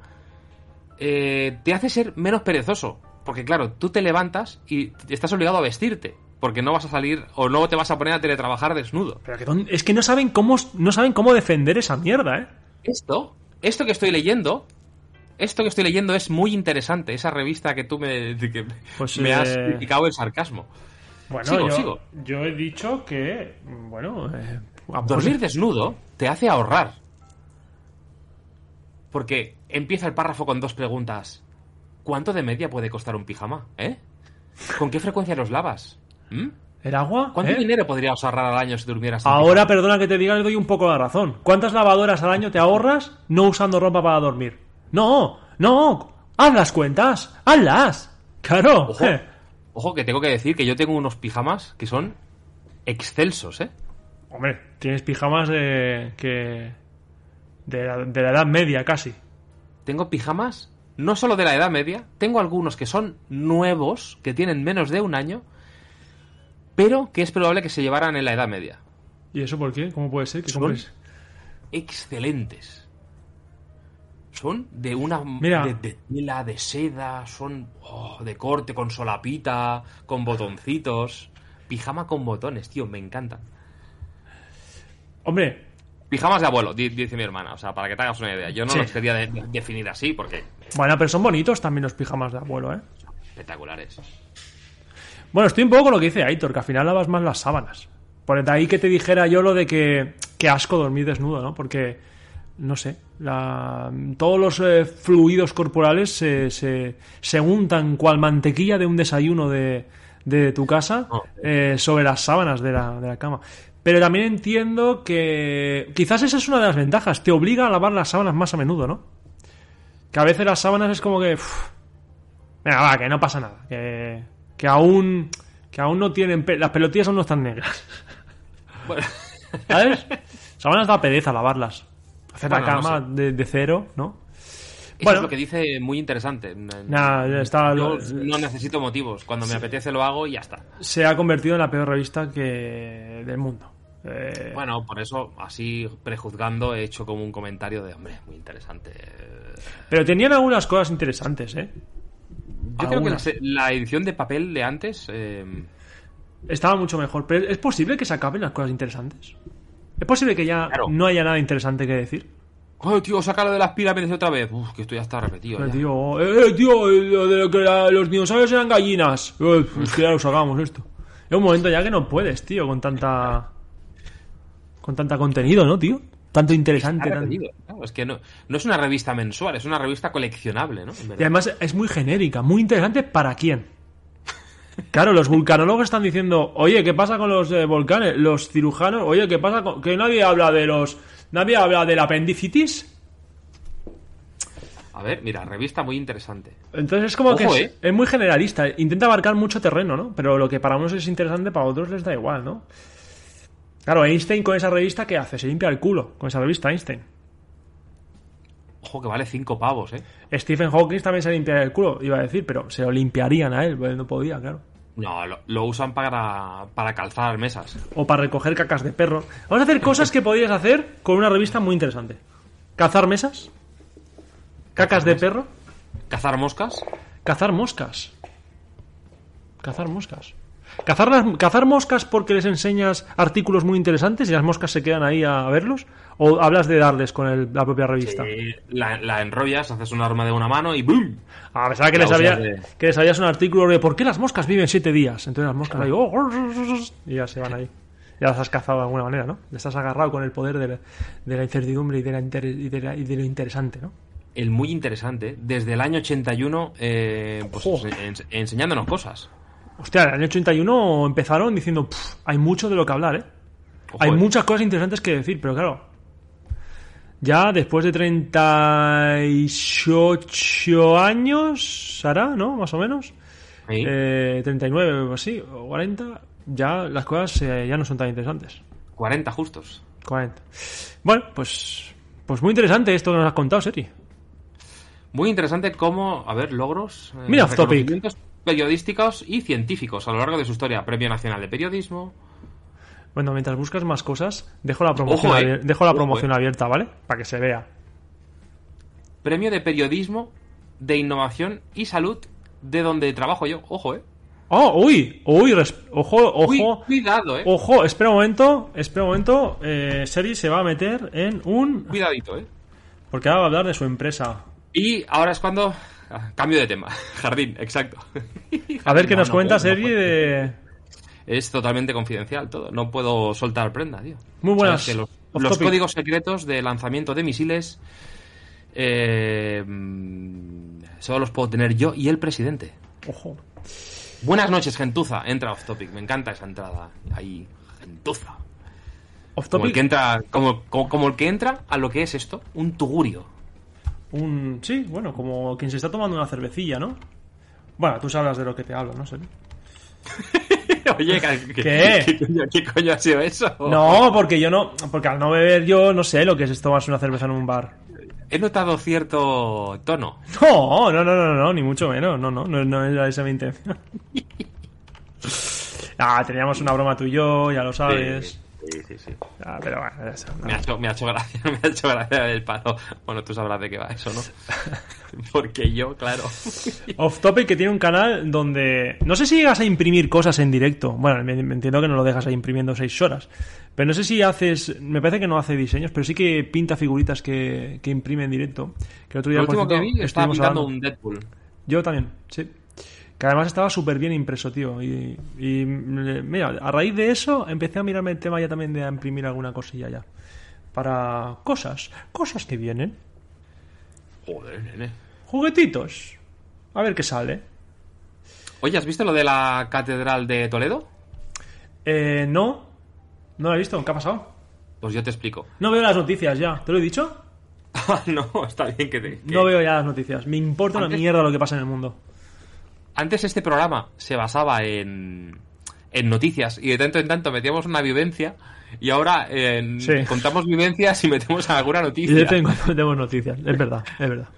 Eh, te hace ser menos perezoso. Porque claro, tú te levantas y estás obligado a vestirte. Porque no vas a salir o no te vas a poner a teletrabajar desnudo. Pero que es que no saben cómo no saben cómo defender esa mierda, ¿eh? Esto, esto que estoy leyendo, esto que estoy leyendo es muy interesante. Esa revista que tú me, que Pues, me has eh, criticado el sarcasmo. Bueno, Sigo, yo, sigo. yo he dicho que, bueno, eh, Dormir desnudo te hace ahorrar. Porque empieza el párrafo con dos preguntas. ¿Cuánto de media puede costar un pijama? ¿Eh? ¿Con qué frecuencia los lavas? ¿Mm? ¿El agua? ¿Cuánto ¿Eh? dinero podrías ahorrar al año si durmieras Ahora, pijama? perdona que te diga, le doy un poco la razón. ¿Cuántas lavadoras al año te ahorras no usando ropa para dormir? No, no, haz las cuentas, hazlas. Claro. Ojo, eh. ojo, que tengo que decir que yo tengo unos pijamas que son excelsos, ¿eh? Hombre, tienes pijamas de que de de la edad media casi. Tengo pijamas no solo de la edad media, tengo algunos que son nuevos, que tienen menos de un año, pero que es probable que se llevaran en la edad media. ¿Y eso por qué? ¿Cómo puede ser? que Son compres? excelentes. Son de una Mira. de, de tela, de seda, son oh, de corte, con solapita, con botoncitos. Pijama con botones, tío, me encantan. Hombre, Pijamas de abuelo, di- dice mi hermana, o sea, para que te hagas una idea. Yo no Sí. los quería de- de- definir así porque bueno, pero son bonitos también los pijamas de abuelo, ¿eh? espectaculares. Bueno, estoy un poco con lo que dice Aitor, que al final lavas más las sábanas. Por de ahí que te dijera yo lo de que, que asco dormir desnudo, ¿no? Porque, no sé, la- todos los eh, fluidos corporales se, se, se untan cual mantequilla de un desayuno de, de tu casa Oh. eh, sobre las sábanas de la, de la cama. Pero también entiendo que quizás esa es una de las ventajas, te obliga a lavar las sábanas más a menudo, ¿no? Que a veces las sábanas es como que... uf, Venga, va, que no pasa nada. Que, que aún. Que aún no tienen. pe- las pelotillas aún no están negras. Bueno, ¿Sabes? Sábanas da pereza lavarlas. Hacer la no cama de, de cero, ¿no? Bueno. es lo que dice muy interesante. Nah, está- Yo no necesito motivos. Cuando me apetece lo hago y ya está. Se ha convertido en la peor revista que del mundo. Eh, Bueno, por eso, así prejuzgando, he hecho como un comentario de, hombre, muy interesante. Pero tenían algunas cosas interesantes, ¿eh? Yo creo que la, edición de papel de antes... eh, Estaba mucho mejor. Pero es posible que se acaben las cosas interesantes. Es posible que ya Claro. no haya nada interesante que decir. ¡Oh, tío, sácalo de las pirámides otra vez! Uf, que esto ya está repetido. Pero, ya. tío, eh, eh, tío, eh, lo de lo que la- los dinosaurios eran gallinas. Eh, pues que ya lo sacamos esto. Es un momento ya que no puedes, tío, con tanta. Con tanta contenido, ¿no, tío? Tanto interesante. Tan- claro, es que no, no es una revista mensual, es una revista coleccionable, ¿no? Y además es muy genérica, muy interesante para quién. Claro, los vulcanólogos están diciendo, oye, ¿qué pasa con los eh, volcanes? Los cirujanos, oye, ¿qué pasa con... que nadie habla de los... nadie habla del apendicitis? A ver, mira, revista muy interesante. Entonces es como Ojo, que es, eh. es muy generalista, intenta abarcar mucho terreno, ¿no? Pero lo que para unos es interesante, para otros les da igual, ¿no? Claro, Einstein con esa revista, ¿qué hace? Se limpia el culo con esa revista Einstein. Ojo, que vale cinco pavos, ¿eh? Stephen Hawking también se limpia el culo, iba a decir, pero se lo limpiarían a él, porque él no podía, claro. No, lo, lo usan para, para calzar mesas. o para recoger cacas de perro. Vamos a hacer cosas que podrías hacer con una revista muy interesante. Cazar mesas, cacas de perro, Cazar moscas. cazar moscas. Cazar moscas. Cazar, las- cazar moscas porque les enseñas artículos muy interesantes y las moscas se quedan ahí a verlos. ¿O hablas de darles con el- la propia revista? la, la enrollas, haces un arma de una mano y ¡boom! Ah, pensaba que les, había, de- que les habías un artículo de por qué las moscas viven siete días. Entonces las moscas ahí, oh, y ya se van ahí. Ya las has cazado de alguna manera, ¿no? Les has agarrado con el poder de la, de la incertidumbre y de, la inter- y, de la- y de lo interesante, ¿no? El muy interesante, desde el año 81, eh, pues enseñándonos cosas. Hostia, en el año 81 empezaron diciendo, "Pff, hay mucho de lo que hablar, ¿eh? Ojo, hay eh. muchas cosas interesantes que decir, pero claro. Ya después de 38 años, Sara, ¿no? Más o menos. Sí. Eh, 39 o así, o 40, ya las cosas eh, ya no son tan interesantes. 40 justos. 40. Bueno, pues pues muy interesante esto que nos has contado, Seri. Muy interesante cómo, a ver, logros, eh, Mira, off topic. Periodísticos y científicos a lo largo de su historia. Premio Nacional de Periodismo. Bueno, mientras buscas más cosas, dejo la promoción, Ojo, eh. abier- dejo la Ojo, promoción eh. abierta, ¿vale? Para que se vea. Premio de Periodismo, de Innovación y Salud, de donde trabajo yo. Ojo, eh. Oh, uy, uy, ojo, Uy, ojo. cuidado, eh. Ojo, espera un momento, espera un momento. Eh, Seri se va a meter en un. Cuidadito, eh. Porque ahora va a hablar de su empresa. Y ahora es cuando... Cambio de tema. Jardín, exacto. A ver qué No, nos no cuenta puedo, no Seri puedo. de. Es totalmente confidencial todo. No puedo soltar prenda, tío. Muy buenas. Los, los topic. códigos secretos de lanzamiento de misiles eh, solo los puedo tener yo y el presidente. Ojo. Buenas noches, gentuza. Entra off topic. Me encanta esa entrada. Ahí, gentuza. Off Como el topic. que entra, como, como, como el que entra a lo que es esto, un tugurio. Un. Sí, bueno, como quien se está tomando una cervecilla, ¿no? Bueno, tú sabrás de lo que te hablo, ¿no, Seri? Oye, ¿qué, ¿Qué? ¿qué, coño, qué coño ha sido eso? No, porque yo no. Porque al no beber yo no sé lo que es tomarse una cerveza en un bar. He notado cierto tono. No, no, no, no, no, ni mucho menos. No, no, no, no era esa mi intención. Ah, teníamos una broma tú y yo, ya lo sabes. Sí, sí, sí. Ah, pero bueno, eso, no. Me ha, hecho, me ha hecho gracia, me ha hecho gracia el palo. Bueno, tú sabrás de qué va eso, ¿no? Porque yo, claro. Off Topic que tiene un canal donde. No sé si llegas a imprimir cosas en directo. Bueno, me, me entiendo que no lo dejas ahí imprimiendo seis horas. Pero no sé si haces. Me parece que no hace diseños, pero sí que pinta figuritas que, que imprime en directo. Que el otro día, por último que vi estaba pintando hablando. un Deadpool. Yo también, sí. Que además estaba súper bien impreso, tío. Y, y, mm, mira, a raíz de eso empecé a mirarme el tema ya también de imprimir alguna cosilla ya. Para cosas, cosas que vienen. Joder, nene. Juguetitos. A ver qué sale. Oye, ¿has visto lo de la Catedral de Toledo? Eh, no. No lo he visto. ¿Qué ha pasado? Pues yo te explico. No veo las noticias ya. ¿Te lo he dicho? Ah, no, está bien que te... que- No veo ya las noticias. Me importa una Antes- mierda lo que pasa en el mundo. Antes este programa se basaba en, en noticias y de tanto en tanto metíamos una vivencia y ahora Sí. contamos vivencias y metemos alguna Y noticia. de tengo, tenemos noticias. Es verdad, es verdad.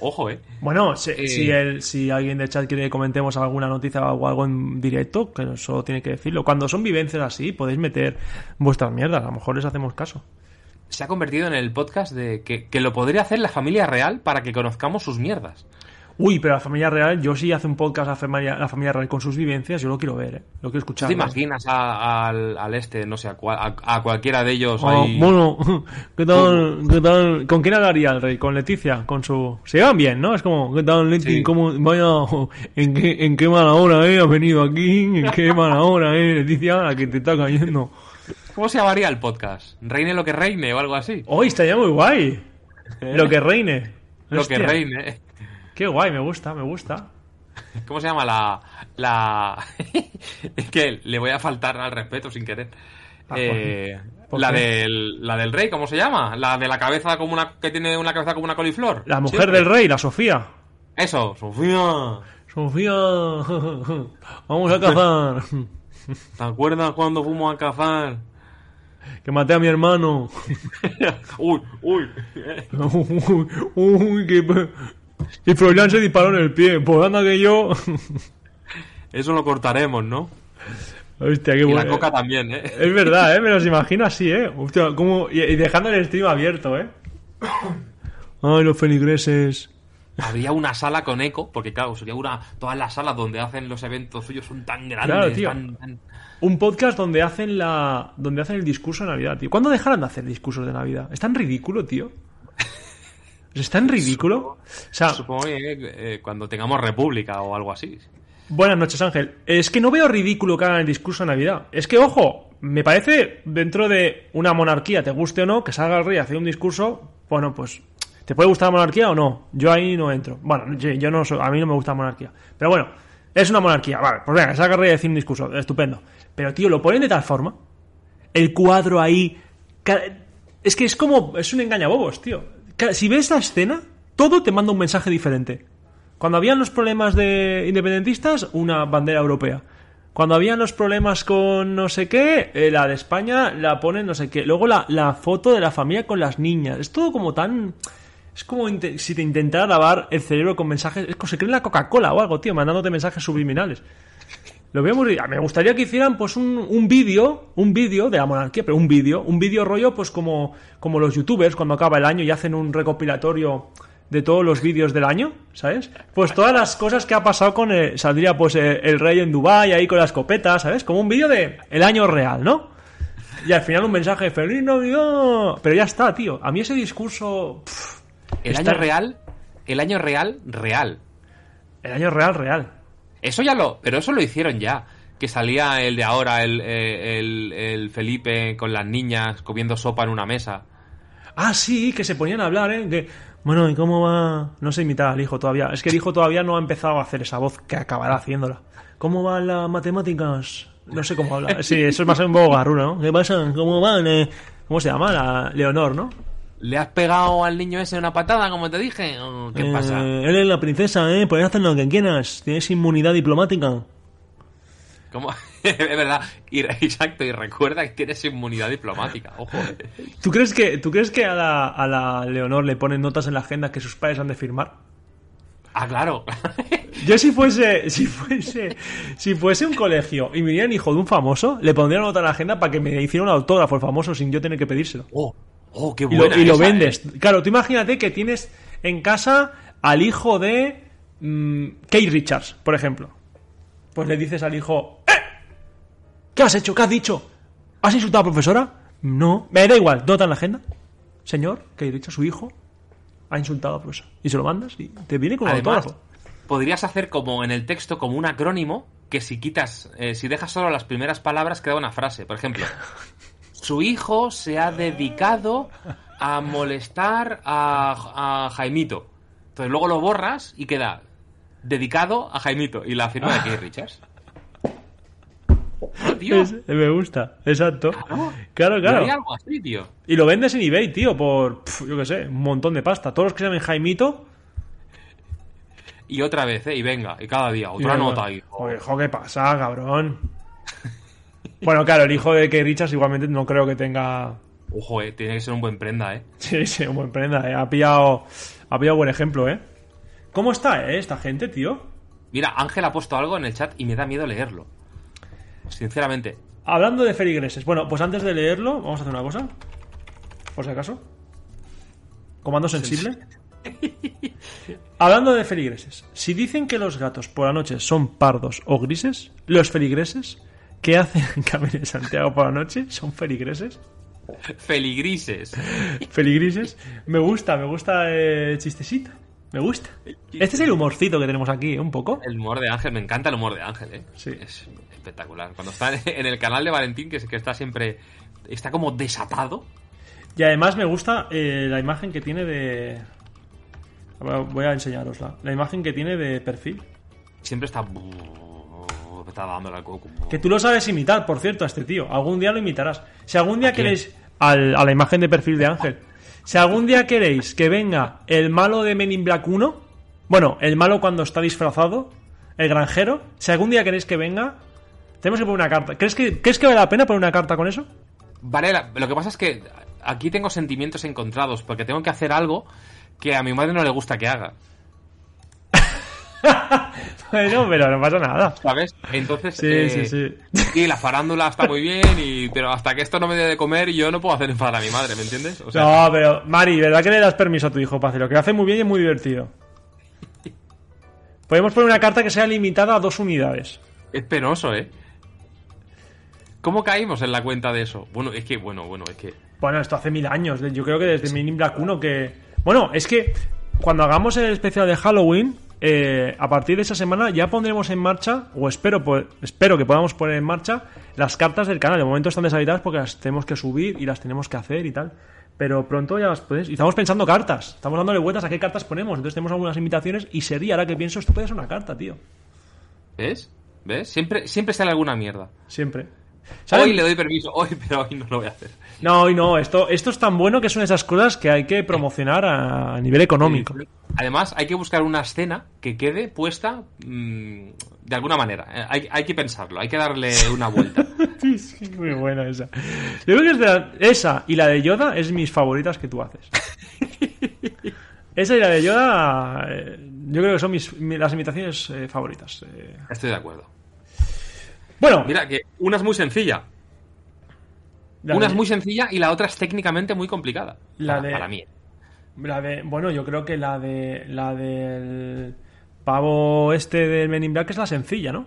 Ojo, ¿eh? Bueno, si, Eh. si, el- si alguien de chat quiere que comentemos alguna noticia o algo en directo, que solo tiene que decirlo. Cuando son vivencias así, podéis meter vuestras mierdas, a lo mejor les hacemos caso. Se ha convertido en el podcast de que, que lo podría hacer la familia real para que conozcamos sus mierdas. Uy, pero la familia real, yo sí hace un podcast la familia, la familia real con sus vivencias, yo lo quiero ver, ¿eh? Lo quiero ¿Tú escuchar. te ¿no? imaginas a- al, al este, no sé, a, cual- a- cualquiera de ellos Oh, ahí? bueno, ¿qué tal, ¿qué tal? ¿Con quién hablaría el rey? ¿Con Leticia? Con su... Se llevan bien, ¿no? Es como, ¿qué tal, Leti? Sí. ¿Cómo, vaya, ¿en qué, ¿en qué mala hora, eh? Has venido aquí, ¿en qué mala hora, eh, Leticia? La que te está cayendo. ¿Cómo se llamaría el podcast? ¿Reine lo que reine o algo así? Hoy estaría muy guay. Lo que reine. ¿Eh? Lo que reine. Qué guay, me gusta, me gusta. ¿Cómo se llama la... la... es que le voy a faltar al respeto sin querer. Ah, Eh, ¿por la, del, la del rey, ¿cómo se llama? La de la cabeza como una... que tiene una cabeza como una coliflor. La mujer Siempre. del rey, la Sofía. Eso, Sofía. Sofía, vamos a cazar. ¿Te acuerdas cuando fuimos a cazar? Que maté a mi hermano. uy, uy. Uy, uy, que... Y Froilán se disparó en el pie. Pues anda que yo... Eso lo cortaremos, ¿no? Hostia, qué Y la coca también, ¿eh? Es verdad, ¿eh? Me los imagino así, ¿eh? Hostia, como... Y, y dejando el stream abierto, ¿eh? Ay, los feligreses. Habría una sala con eco, porque claro, sería una. Todas las salas donde hacen los eventos suyos son tan grandes. Claro, tío. tan- tan- Un podcast donde hacen la... Donde hacen el discurso de Navidad, tío. ¿Cuándo dejarán de hacer discursos de Navidad? Es tan ridículo, tío. ¿Es tan ridículo? O sea, Supongo que eh, cuando tengamos república o algo así. Buenas noches, Ángel. Es que no veo ridículo que hagan el discurso de Navidad. Es que, ojo, me parece dentro de una monarquía, te guste o no, que salga el rey a hacer un discurso, bueno, pues, ¿te puede gustar la monarquía o no? Yo ahí no entro. Bueno, yo, yo no soy- a mí no me gusta la monarquía. Pero bueno, es una monarquía, vale, pues venga, salga el rey a decir un discurso, estupendo. Pero, tío, lo ponen de tal forma, el cuadro ahí, es que es como, es un engañabobos, tío. Si ves la escena, todo te manda un mensaje diferente. Cuando habían los problemas de independentistas, una bandera europea. Cuando habían los problemas con no sé qué, eh, la de España la ponen no sé qué. Luego la, foto de la familia con las niñas. Es todo como tan... Es como si te intentara lavar el cerebro con mensajes... Es como se cree en la Coca-Cola o algo, tío, mandándote mensajes subliminales. Lo veo muy... Me gustaría que hicieran pues un, un vídeo, un vídeo de la monarquía, pero un vídeo, un vídeo rollo pues como, como los youtubers cuando acaba el año y hacen un recopilatorio de todos los vídeos del año, ¿sabes? Pues todas las cosas que ha pasado con el, saldría pues eh, el rey en Dubai ahí con la escopeta, ¿sabes? Como un vídeo de el año real, ¿no? Y al final un mensaje feliz Navidad, pero ya está, tío. A mí ese discurso pff, El está- año real, el año real, real. el año real real. Eso ya lo. Pero eso lo hicieron ya. Que salía el de ahora, el, eh, el, el Felipe con las niñas comiendo sopa en una mesa. Ah, sí, que se ponían a hablar, ¿eh? Que, bueno, ¿y cómo va? No sé imitar al hijo todavía. Es que el hijo todavía no ha empezado a hacer esa voz que acabará haciéndola. ¿Cómo van las matemáticas? No sé cómo habla. Sí, eso es más un poco garrulo, ¿no? ¿Qué pasa? ¿Cómo van? eh? ¿Cómo se llama? La Leonor, ¿no? ¿Le has pegado al niño ese una patada, como te dije? ¿O ¿Qué Eh, pasa? Él es la princesa, ¿eh? Puedes hacer lo que quieras. Tienes inmunidad diplomática. ¿Cómo? es verdad. Y, exacto, y recuerda que tienes inmunidad diplomática. Ojo. ¿Tú crees que, ¿tú crees que a la, a la Leonor le ponen notas en la agenda que sus padres han de firmar? Ah, claro. Yo si fuese, si fuese, si fuese un colegio y me viniera hijo de un famoso, le pondría una nota en la agenda para que me hiciera un autógrafo el famoso sin yo tener que pedírselo. oh, oh, qué Y buena lo, y lo esa, vendes. eh. Claro, tú imagínate que tienes en casa al hijo de mm, Kate Richards, por ejemplo. Pues le dices al hijo, ¡Eh! ¿Qué has hecho? ¿Qué has dicho? ¿Has insultado a la profesora? No. Me da igual, nota en la agenda. Señor, Kate Richards, su hijo, ha insultado a la profesora. Y se lo mandas y te viene con un Además, autógrafo. podrías hacer como en el texto, como un acrónimo, que si quitas, eh, si dejas solo las primeras palabras, queda una frase. Por ejemplo, su hijo se ha dedicado a molestar a, a Jaimito. Entonces luego lo borras y queda dedicado a Jaimito. Y la firma de Keith Richards. Oh, tío, Es- me gusta, exacto. Claro, claro. haría algo así, tío. Y lo vendes en eBay, tío, por, pf, yo qué sé, un montón de pasta. Todos los que se llamen Jaimito. Y otra vez, ¿eh? Y venga, y cada día, otra nota ahí. Joder, jo, ¿qué pasa, cabrón? Bueno, claro, el hijo de Kate Richards igualmente no creo que tenga. Ojo, eh, tiene que ser un buen prenda, ¿eh? Sí, sí, un buen prenda, ¿eh? Ha pillado, ha pillado buen ejemplo, ¿eh? ¿Cómo está, eh, esta gente, tío? Mira, Ángel ha puesto algo en el chat y me da miedo leerlo. Sinceramente. Hablando de feligreses. Bueno, pues antes de leerlo, vamos a hacer una cosa. Por si acaso. Comando sensible. Hablando de feligreses. Si dicen que los gatos por la noche son pardos o grises, los feligreses que hacen en Camino de Santiago por la noche son feligreses. Feligrises. Feligrises. Me gusta, me gusta el chistecito. Me gusta. Este es el humorcito que tenemos aquí, ¿eh? un poco. El humor de Ángel, me encanta el humor de Ángel, ¿eh? Sí. Es espectacular. Cuando está en el canal de Valentín, que, es- que está siempre. Está como desatado. Y además me gusta eh, la imagen que tiene de. Voy a enseñarosla. La imagen que tiene de perfil. Siempre está. Está dándole al coco. Que tú lo sabes imitar, por cierto, a este tío. Algún día lo imitarás. Si algún día queréis. al- a la imagen de perfil de Ángel. Si algún día queréis que venga el malo de Men in Black 1. Bueno, el malo cuando está disfrazado. El granjero. Si algún día queréis que venga. Tenemos que poner una carta. ¿Crees que, ¿crees que vale la pena poner una carta con eso? Vale, lo que pasa es que aquí tengo sentimientos encontrados, porque tengo que hacer algo que a mi madre no le gusta que haga. Bueno, pero no pasa nada. ¿Sabes? Entonces. Sí, eh, sí, sí. sí, la farándula está muy bien, y, pero hasta que esto no me dé de comer, yo no puedo hacer enfadar a mi madre, ¿me entiendes? O sea, No, pero Mari, ¿verdad que le das permiso a tu hijo para hacer lo que hace muy bien y es muy divertido? Podemos poner una carta que sea limitada a dos unidades. es penoso, ¿eh? ¿Cómo caímos en la cuenta de eso? Bueno, es que, bueno, bueno, es que. Bueno, esto hace mil años. Yo creo que desde Men in Black 1 que... Bueno, es que cuando hagamos el especial de Halloween, eh, a partir de esa semana ya pondremos en marcha, o espero, po- espero que podamos poner en marcha, las cartas del canal. De momento están deshabilitadas porque las tenemos que subir y las tenemos que hacer y tal. Pero pronto ya las puedes. Y estamos pensando cartas. Estamos dándole vueltas a qué cartas ponemos. Entonces tenemos algunas invitaciones y sería, ahora que pienso, esto puede ser una carta, tío. ¿Ves? ¿Ves? Siempre, siempre sale alguna mierda. Siempre. Hoy le doy permiso, hoy, pero hoy no lo voy a hacer. No, hoy no. Esto, esto es tan bueno que son esas cosas que hay que promocionar a, nivel económico. Además, hay que buscar una escena que quede puesta mm, de alguna manera. Eh, Hay, hay que pensarlo, hay que darle una vuelta. Sí, sí, muy buena esa. Yo creo que es de la- esa y la de Yoda es mis favoritas que tú haces. esa y la de Yoda, eh, yo creo que son mis, mi- las imitaciones eh, favoritas. Estoy de acuerdo. Bueno, Mira, que una es muy sencilla. la Una de- es muy sencilla y la otra es técnicamente muy complicada. La para, de- para mí. la de- bueno, yo creo que la de la del pavo este del Men in Black es la sencilla, ¿no?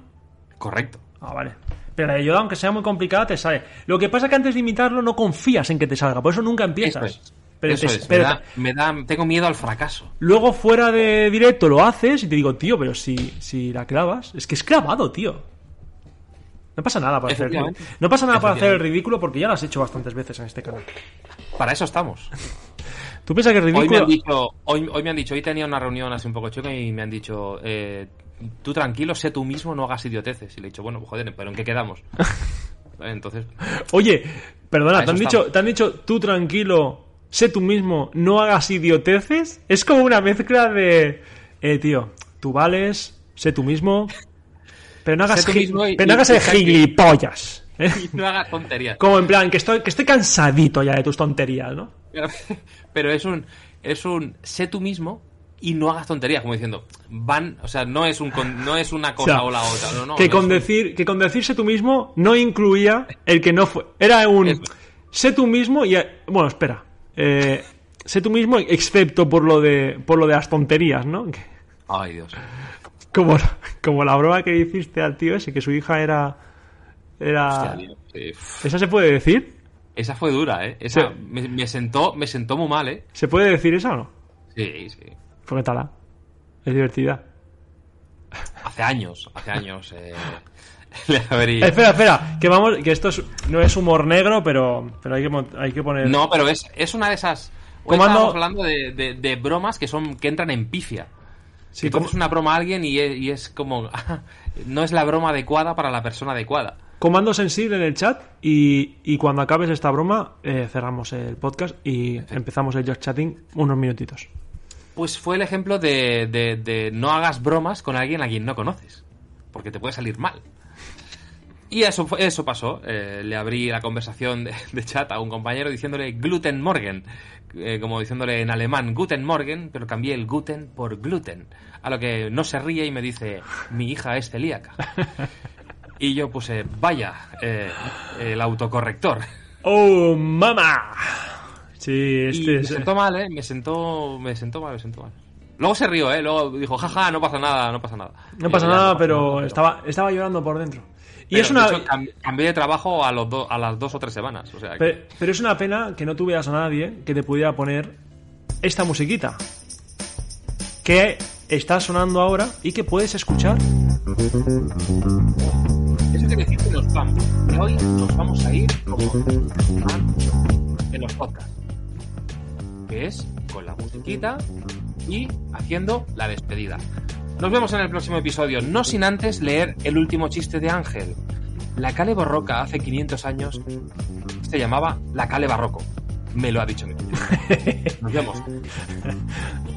Correcto. Ah, vale. Pero la de Yoda, aunque sea muy complicada, te sale. Lo que pasa es que antes de imitarlo no confías en que te salga, por eso nunca empiezas. Eso es. Pero Eso te- es. pero me, da, me da- tengo miedo al fracaso. Luego fuera de directo lo haces y te digo, tío, pero si, si la clavas, es que es clavado, tío. No pasa nada para hacer. No pasa nada para hacer el ridículo porque ya lo has hecho bastantes veces en este canal. Para eso estamos. ¿Tú piensas que el Hoy me ridículo han dicho, hoy, hoy me han dicho, hoy tenía una reunión así un poco choca y me han dicho, eh, tú tranquilo, sé tú mismo, no hagas idioteces. Y le he dicho, bueno, pues joder, pero ¿en qué quedamos? Entonces, Oye, perdona, ¿te han, dicho, estamos. ¿te han dicho tú tranquilo, sé tú mismo, no hagas idioteces? Es como una mezcla de... Eh, tío, tú vales, sé tú mismo, pero no hagas, y- pero no y- hagas y el gilipollas. ¿eh? no hagas tonterías. Como en plan, que estoy, que estoy cansadito ya de tus tonterías, ¿no? Pero, pero es un, es un, sé tú mismo y no hagas tonterías, como diciendo, van, o sea, no es un, no es una cosa O sea, o, la otra, no, no. que con un- decir que con decirse tú mismo no incluía el que no fue era un sé tú mismo y bueno espera eh, sé tú mismo excepto por lo de por lo de las tonterías no Ay, Dios. Como como la broma que hiciste al tío ese que su hija era era Hostia, tío, sí. esa se puede decir Esa fue dura, ¿eh? Esa Sí. me, me sentó, me sentó muy mal, ¿eh? se puede decir esa o no Sí, sí. pues qué tal es divertida Hace años, hace años. Eh, le abrí- espera espera que vamos que esto es- no es humor negro pero pero hay que hay que poner No, pero es, es una de esas. Hoy Comando- hablando de, de- de bromas que son que entran en pifia. Sí, como- una broma a alguien y es, y es como. no es la broma adecuada para la persona adecuada. Comando sensible en el chat y, y cuando acabes esta broma eh, cerramos el podcast y empezamos el just chatting unos minutitos. Pues fue el ejemplo de, de- de no hagas bromas con alguien a quien no conoces. Porque te puede salir mal. Y eso, eso pasó. Eh, le abrí la conversación de, de chat a un compañero diciéndole Gluten Morgen. eh, como diciéndole en alemán Guten Morgen, pero cambié el Guten por gluten. A lo que no se ríe y me dice, mi hija es celíaca. Y yo puse, vaya, eh, el autocorrector. ¡Oh, mamá! Sí, Y este me es... sentó mal, ¿eh? Me sentó, me sentó mal, me sentó mal. Luego se rió, ¿eh? Luego dijo, jaja, no pasa nada, no pasa nada. No pasa yo, "Ya, nada, no pero nada, estaba, estaba llorando por dentro. Y Pero, es una... hecho, cambié de trabajo a, los do- a las dos o tres semanas. O sea, que- Pe- Pero es una pena que no tuvieras a nadie que te pudiera poner esta musiquita. Que está sonando ahora y que puedes escuchar. Eso quiere decir que nos vamos. Y hoy nos vamos a ir como en los podcasts. Que es con la musiquita y haciendo la despedida. Nos vemos en el próximo episodio, no sin antes leer el último chiste de Ángel. La Cale Barroca hace 500 años se llamaba La Cale Barroco. Me lo ha dicho. Nos vemos.